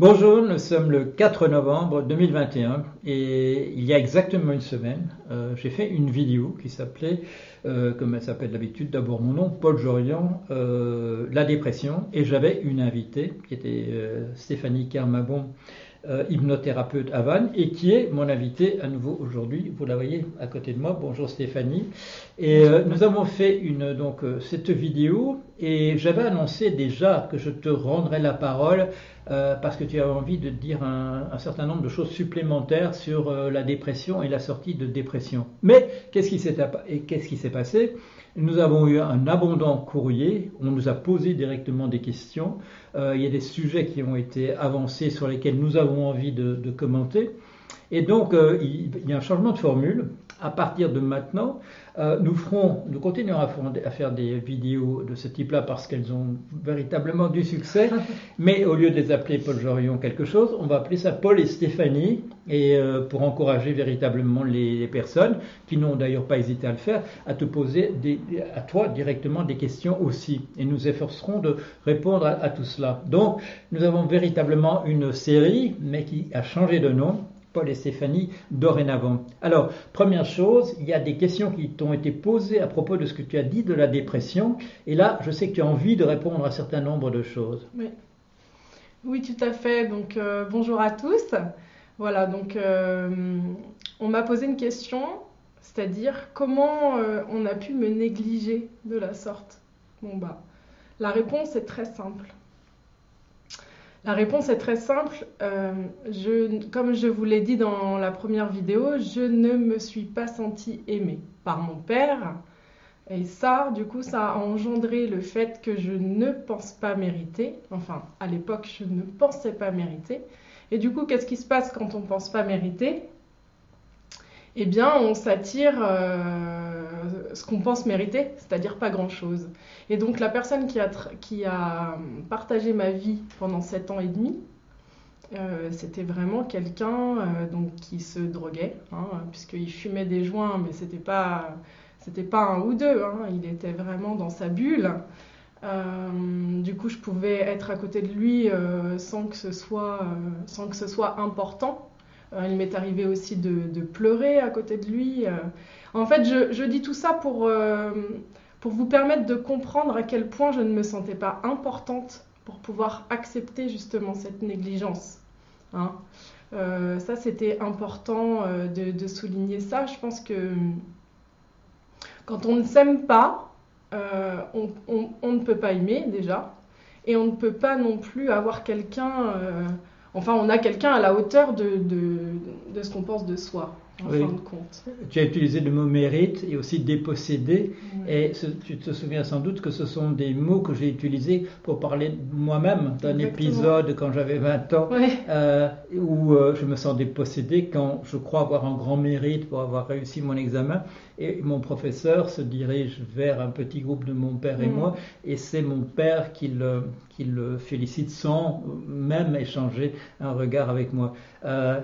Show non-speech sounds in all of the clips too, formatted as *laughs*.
Bonjour, nous sommes le 4 novembre 2021 et il y a exactement une semaine, euh, j'ai fait une vidéo qui s'appelait, euh, comme elle s'appelle d'habitude, d'abord mon nom, Paul Jorian, euh, la dépression, et j'avais une invitée qui était Stéphanie Kermabon, hypnothérapeute à Vannes, et qui est mon invitée à nouveau aujourd'hui. Vous la voyez à côté de moi. Bonjour Stéphanie. Et nous avons fait une, donc, cette vidéo et j'avais annoncé déjà que je te rendrais la parole euh, parce que tu as envie de dire un, certain nombre de choses supplémentaires sur euh, la dépression et la sortie de dépression. Mais qu'est-ce qui s'est passé? Nous avons eu un abondant courrier, on nous a posé directement des questions, euh, il y a des sujets qui ont été avancés sur lesquels nous avons envie de, de commenter. Et donc, il y a un changement de formule. À partir de maintenant, euh, nous ferons, nous continuerons à, faire des vidéos de ce type-là parce qu'elles ont véritablement du succès. *laughs* mais au lieu de les appeler Paul Jorion quelque chose, on va appeler ça Paul et Stéphanie, et euh, pour encourager véritablement les, personnes qui n'ont d'ailleurs pas hésité à le faire, à te poser à toi directement des questions aussi. Et nous efforcerons de répondre à tout cela. Donc, nous avons véritablement une série, mais qui a changé de nom Paul et Stéphanie dorénavant. Alors, première chose, il y a des questions qui t'ont été posées à propos de ce que tu as dit de la dépression. Et là, je sais que tu as envie de répondre à un certain nombre de choses. Oui, oui tout à fait. Donc, euh, bonjour à tous. Voilà, donc, euh, on m'a posé une question, c'est-à-dire comment euh, on a pu me négliger de la sorte? Bon, bah, la réponse est très simple. La réponse est très simple. Euh, comme je vous l'ai dit dans la première vidéo, je ne me suis pas sentie aimée par mon père. Et ça, du coup, ça a engendré le fait que je ne pense pas mériter. Enfin, à l'époque, je ne pensais pas mériter. Et du coup, qu'est-ce qui se passe quand on ne pense pas mériter? Eh bien, on s'attire euh, ce qu'on pense mériter, c'est-à-dire pas grand-chose. Et donc la personne qui a, a partagé ma vie pendant sept ans et demi, euh, c'était vraiment quelqu'un euh, donc qui se droguait, hein, puisqu'il fumait des joints, mais c'était pas c'était pas un ou deux, hein, il était vraiment dans sa bulle. Euh, du coup, je pouvais être à côté de lui sans que ce soit sans que ce soit important. Il m'est arrivé aussi de, pleurer à côté de lui. En fait, je, dis tout ça pour pour vous permettre de comprendre à quel point je ne me sentais pas importante pour pouvoir accepter justement cette négligence. Hein. Euh, ça, c'était important euh, de, souligner ça. Je pense que quand on ne s'aime pas, euh, on, ne peut pas aimer déjà, et on ne peut pas non plus avoir quelqu'un, enfin on a quelqu'un à la hauteur de, ce qu'on pense de soi en fin de compte. Tu as utilisé le mot mérite et aussi déposséder. Et tu te souviens sans doute que ce sont des mots que j'ai utilisés pour parler moi-même d'un épisode quand j'avais 20 ans euh, où euh, je me sens dépossédé quand je crois avoir un grand mérite pour avoir réussi mon examen. Et mon professeur se dirige vers un petit groupe de mon père et mm. moi, et c'est mon père qui le, qui le félicite sans même échanger un regard avec moi. Euh,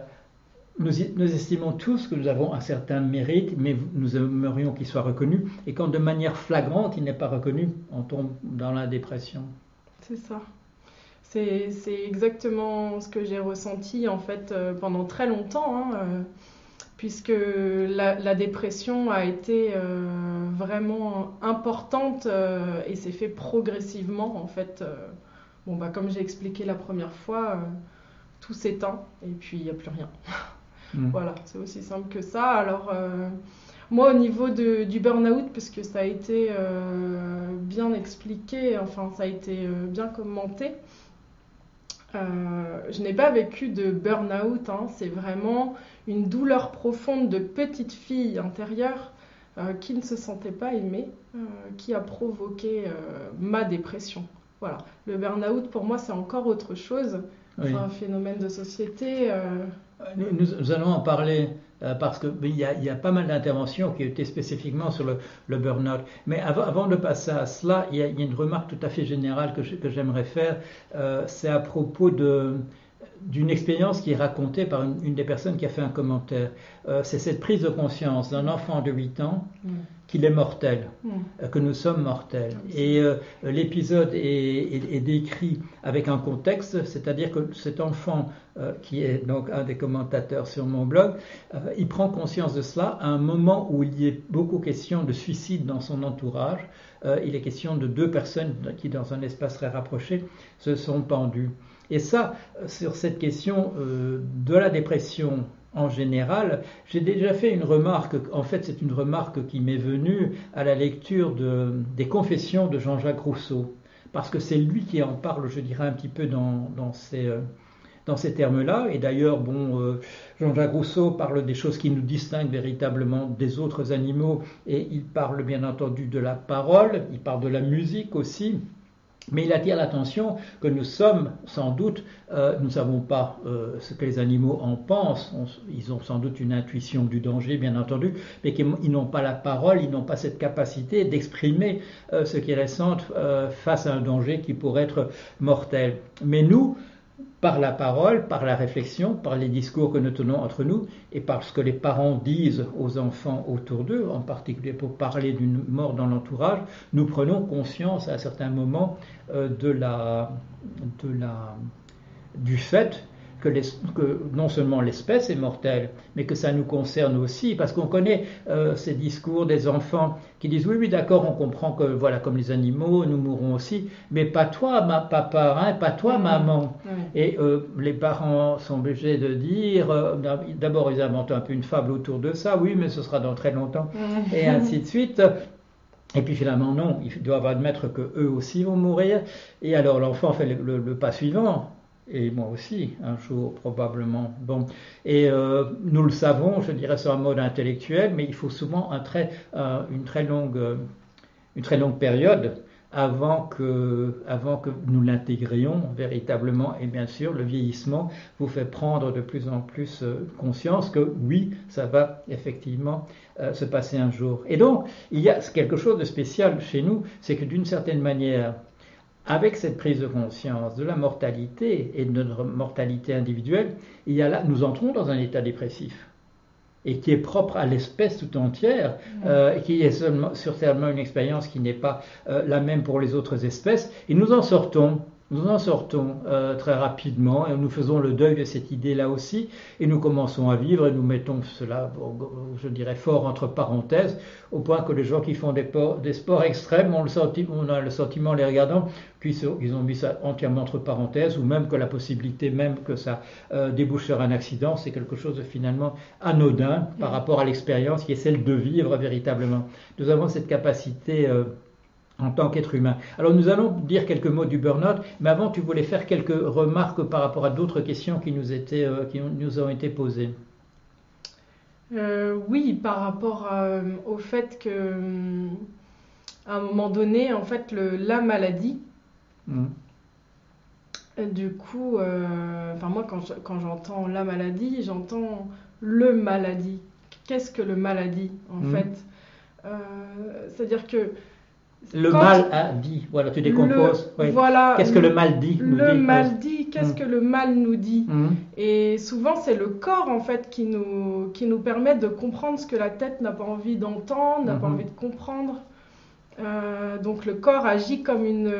nous, estimons tous que nous avons un certain mérite, mais nous aimerions qu'il soit reconnu. Et quand de manière flagrante il n'est pas reconnu, on tombe dans la dépression. C'est ça. C'est exactement ce que j'ai ressenti en fait euh, pendant très longtemps, hein, euh, puisque la, dépression a été euh, vraiment importante et s'est fait progressivement en fait. bon bah comme j'ai expliqué la première fois, tout s'éteint et puis il n'y a plus rien. *laughs* Mm. Voilà, c'est aussi simple que ça. Alors, euh, moi, au niveau du burn-out, parce que ça a été euh, bien expliqué, enfin, ça a été euh, bien commenté, je n'ai pas vécu de burn-out. Hein. c'est vraiment une douleur profonde de petite fille intérieure qui ne se sentait pas aimée, qui a provoqué ma dépression. Voilà. Le burn-out, pour moi, c'est encore autre chose. C'est un phénomène de société. Nous, allons en parler euh, parce qu'il y, a pas mal d'interventions qui étaient spécifiquement sur le, burn-out. Mais avant, de passer à cela, il y, a, une remarque tout à fait générale que, j'aimerais faire. Euh, c'est à propos d'une expérience qui est racontée par une, des personnes qui a fait un commentaire. Euh, c'est cette prise de conscience d'un enfant de 8 ans mm. qu'il est mortel, mm. que nous sommes mortels. Et l'épisode est, décrit avec un contexte, c'est-à-dire que cet enfant, qui est donc un des commentateurs sur mon blog, il prend conscience de cela à un moment où il y a beaucoup question de suicide dans son entourage. Il est question de deux personnes qui, dans un espace très rapproché, se sont pendues. Et ça, sur cette question euh, de la dépression en général, j'ai déjà fait une remarque, en fait c'est une remarque qui m'est venue à la lecture des confessions de Jean-Jacques Rousseau, parce que c'est lui qui en parle, je dirais, un petit peu dans. Euh, dans ces termes-là. Et d'ailleurs, bon, euh, Jean-Jacques Rousseau parle des choses qui nous distinguent véritablement des autres animaux, et il parle bien entendu de la parole, il parle de la musique aussi. Mais il attire l'attention que nous sommes sans doute, euh, nous ne savons pas euh, ce que les animaux en pensent, ils ont sans doute une intuition du danger, bien entendu, mais qu'ils n'ont pas la parole, ils n'ont pas cette capacité d'exprimer euh, ce qu'ils ressentent face à un danger qui pourrait être mortel. Mais nous, par la parole, par la réflexion, par les discours que nous tenons entre nous et par ce que les parents disent aux enfants autour d'eux, en particulier pour parler d'une mort dans l'entourage, nous prenons conscience à certains moments euh, du fait que, non seulement l'espèce est mortelle, mais que ça nous concerne aussi, parce qu'on connaît euh, ces discours des enfants qui disent oui, oui, d'accord, on comprend que voilà, comme les animaux, nous mourrons aussi, mais pas toi, ma papa, hein, pas toi, mmh. maman. Et euh, les parents sont obligés de dire, euh, d'abord ils inventent un peu une fable autour de ça, oui, mais ce sera dans très longtemps, mmh. et ainsi de *laughs* suite. Et puis finalement, non, ils doivent admettre que eux aussi vont mourir. Et alors l'enfant fait le pas suivant et moi aussi, un jour probablement. Bon, et euh, nous le savons, je dirais sur un mode intellectuel, mais il faut souvent euh, une, très longue, une très longue période avant que, avant que nous l'intégrions véritablement. Et bien sûr, le vieillissement vous fait prendre de plus en plus euh, conscience que oui, ça va effectivement se passer un jour. Et donc, il y a quelque chose de spécial chez nous, c'est que d'une certaine manière, avec cette prise de conscience de la mortalité et de notre mortalité individuelle, il y a là, nous entrons dans un état dépressif et qui est propre à l'espèce tout entière, mmh. euh, qui est seulement, certainement une expérience qui n'est pas euh, la même pour les autres espèces, et nous en sortons nous en sortons euh, très rapidement et nous faisons le deuil de cette idée-là aussi et nous commençons à vivre et nous mettons cela, je dirais, fort entre parenthèses, au point que les gens qui font des, des sports extrêmes, ont le sentiment, on a le sentiment en les regardant qu'ils ont mis ça entièrement entre parenthèses ou même que la possibilité même que ça euh, débouche sur un accident, c'est quelque chose de finalement anodin par rapport à l'expérience qui est celle de vivre véritablement. Nous avons cette capacité... Euh, en tant qu'être humain. Alors nous allons dire quelques mots du burn-out, mais avant tu voulais faire quelques remarques par rapport à d'autres questions qui nous, étaient, euh, qui nous ont été posées. Euh, oui, par rapport euh, au fait que à un moment donné, en fait, le, la maladie, mmh. du coup, enfin moi quand j'entends la maladie, j'entends le maladie. Qu'est-ce que le maladie en mmh. fait? C'est-à-dire que le mal a dit. Voilà, tu décomposes. Voilà. Qu'est-ce que le mal dit Le mal dit. Qu'est-ce mm. que le mal nous dit mm. Et souvent, c'est le corps en fait qui nous qui nous permet de comprendre ce que la tête n'a pas envie d'entendre, n'a pas mm-hmm. envie de comprendre. Euh, donc le corps agit comme une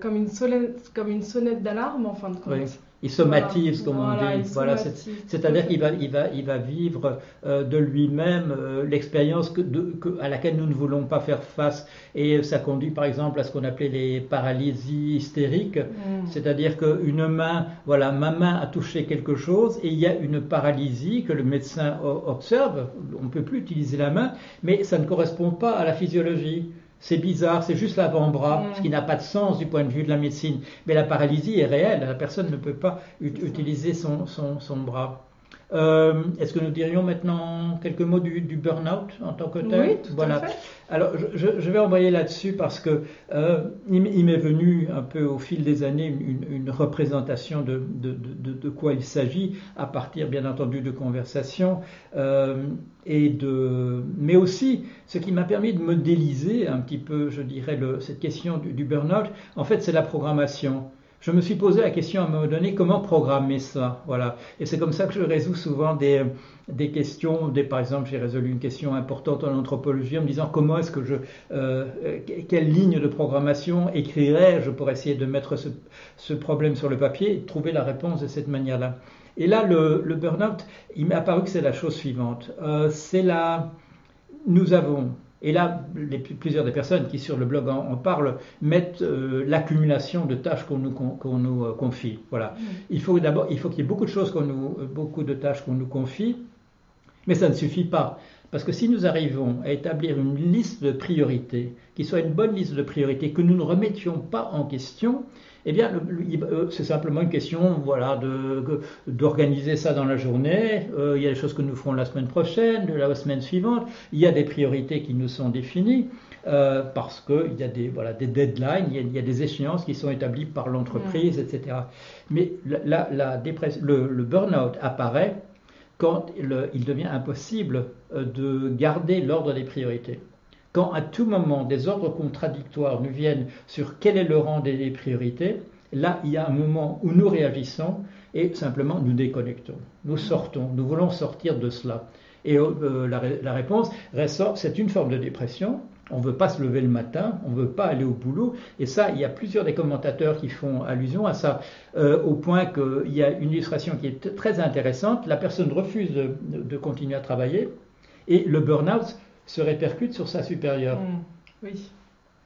comme une sonnette comme une sonnette d'alarme en fin de compte il somatise, comme on dit. Voilà, c'est-à-dire qu'il va, il va, il va vivre euh, de lui-même euh, l'expérience que, que, à laquelle nous ne voulons pas faire face. Et ça conduit, par exemple, à ce qu'on appelait les paralysies hystériques. Mm. C'est-à-dire qu'une main, voilà, ma main a touché quelque chose et il y a une paralysie que le médecin observe. On ne peut plus utiliser la main, mais ça ne correspond pas à la physiologie c'est bizarre, c'est juste l'avant-bras, ce qui n'a pas de sens du point de vue de la médecine. Mais la paralysie est réelle, la personne ne peut pas utiliser son, son bras. Euh, est-ce que nous dirions maintenant quelques mots du, burn-out en tant que tel? Oui, tout voilà. À fait. Alors, je, vais envoyer là-dessus parce que euh, il, m'est venu un peu au fil des années une, représentation de, quoi il s'agit, à partir bien entendu de conversations, euh, et de, mais aussi ce qui m'a permis de modéliser un petit peu, je dirais, cette question du, du burn-out. En fait, c'est la programmation je me suis posé la question à un moment donné comment programmer ça. Voilà. Et c'est comme ça que je résous souvent des, questions. Par exemple, j'ai résolu une question importante en anthropologie en me disant comment est-ce que je. Euh, quelle ligne de programmation écrirais-je pour essayer de mettre ce, ce, problème sur le papier et trouver la réponse de cette manière-là. Et là, le, le burn-out, il m'est apparu que c'est la chose suivante. Euh, c'est la. Nous avons et là, les, plusieurs des personnes qui sur le blog en, parlent mettent euh, l'accumulation de tâches qu'on nous, qu'on nous euh, confie. Voilà. Mm. Il faut d'abord, il faut qu'il y ait beaucoup de choses qu'on nous, euh, beaucoup de tâches qu'on nous confie, mais ça ne suffit pas. Parce que si nous arrivons à établir une liste de priorités, qui soit une bonne liste de priorités, que nous ne remettions pas en question, eh bien, euh, c'est simplement une question, voilà, d'organiser ça dans la journée. Euh, il y a des choses que nous ferons la semaine prochaine, la semaine suivante. Il y a des priorités qui nous sont définies. Euh, parce qu'il y a des, voilà, des deadlines, il y, a, des échéances qui sont établies par l'entreprise, etc. Mais la, la le, le burn-out apparaît quand il devient impossible de garder l'ordre des priorités quand à tout moment des ordres contradictoires nous viennent sur quel est le rang des priorités, là il y a un moment où nous réagissons et simplement nous déconnectons, nous sortons, nous voulons sortir de cela. Et euh, la, réponse c'est une forme de dépression. On ne veut pas se lever le matin, on ne veut pas aller au boulot. Et ça, il y a plusieurs des commentateurs qui font allusion à ça, euh, au point qu'il y a une illustration qui est très intéressante. La personne refuse de, de continuer à travailler et le burn-out se répercute sur sa supérieure. Mmh. oui.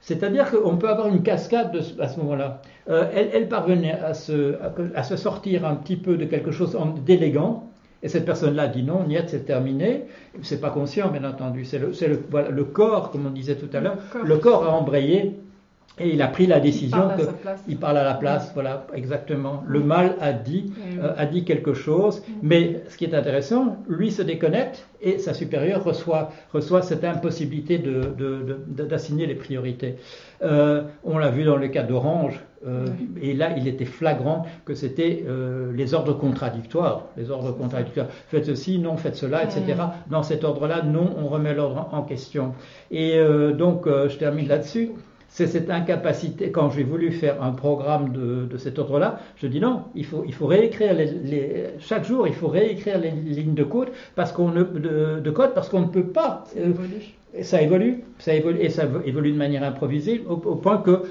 C'est-à-dire qu'on peut avoir une cascade à ce moment-là. Euh, elle, parvenait à se, à, se, sortir un petit peu de quelque chose d'élégant, et cette personne-là dit non, niet, c'est terminé. C'est pas conscient, bien entendu. C'est le, le, voilà, le, corps, comme on disait tout à l'heure. Le corps a embrayé et il a pris la décision qu'il parle à la place, voilà, exactement. Le mal a dit, euh, a dit quelque chose, mm. mais ce qui est intéressant, lui se déconnecte et sa supérieure reçoit, reçoit cette impossibilité d'assigner de, de, les priorités. Euh, on l'a vu dans le cas d'Orange, euh, et là il était flagrant que c'était les ordres contradictoires, les ordres contradictoires. Faites ceci, non, faites cela, etc. Mm. Dans cet ordre-là, non, on remet l'ordre en question. Et donc, je termine là-dessus c'est cette incapacité, quand j'ai voulu faire un programme de, cet ordre-là, je dis non, il faut, il faut réécrire les, chaque jour, il faut réécrire les lignes de code parce qu'on ne, de, code parce qu'on ne peut pas. Euh, ça évolue, ça évolue, et ça évolue de manière improvisée, au, point que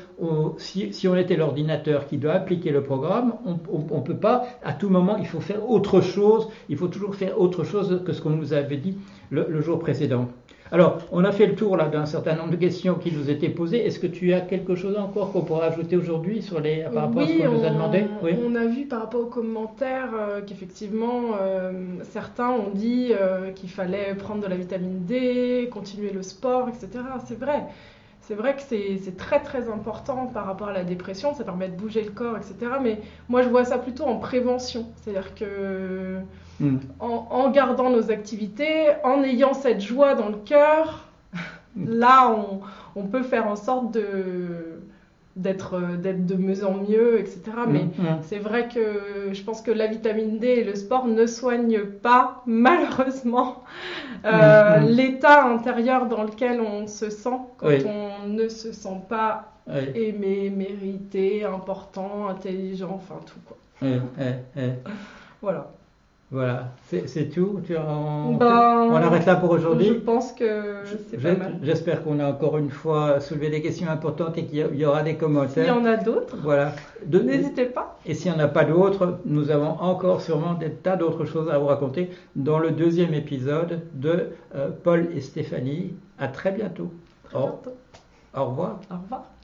si, si, on était l'ordinateur qui doit appliquer le programme, on ne peut pas, à tout moment, il faut faire autre chose, il faut toujours faire autre chose que ce qu'on nous avait dit le jour précédent. Alors, on a fait le tour là d'un certain nombre de questions qui nous étaient posées. Est-ce que tu as quelque chose encore qu'on pourrait ajouter aujourd'hui sur les par rapport à ce qu'on nous a demandé? Oui, on a vu par rapport aux commentaires euh, qu'effectivement euh, certains ont dit euh, qu'il fallait prendre de la vitamine D, continuer le sport, etc. C'est vrai. C'est vrai que c'est très très important par rapport à la dépression, ça permet de bouger le corps, etc. Mais moi je vois ça plutôt en prévention. C'est-à-dire que hmm. en, gardant nos activités, en ayant cette joie dans le cœur, là on, on, peut faire en sorte de d'être de mieux en mieux, etc. Mm, Mais mm. c'est vrai que je pense que la vitamine D et le sport ne soignent pas, *laughs* malheureusement, euh, mm, l'état intérieur dans lequel on se sent quand on ne se sent pas aimé, mérité, important, intelligent, enfin tout quoi. voilà. Voilà, c'est tout. Tu, on, ben, on, arrête là pour aujourd'hui. Je pense que c'est pas mal. J'espère qu'on a encore une fois soulevé des questions importantes et qu'il y aura des commentaires. S'il y en a d'autres, voilà. n'hésitez pas. Et s'il n'y en a pas d'autres, nous avons encore sûrement des tas d'autres choses à vous raconter dans le deuxième épisode de euh, Paul et Stéphanie. À très bientôt. bientôt. Au revoir. Au revoir.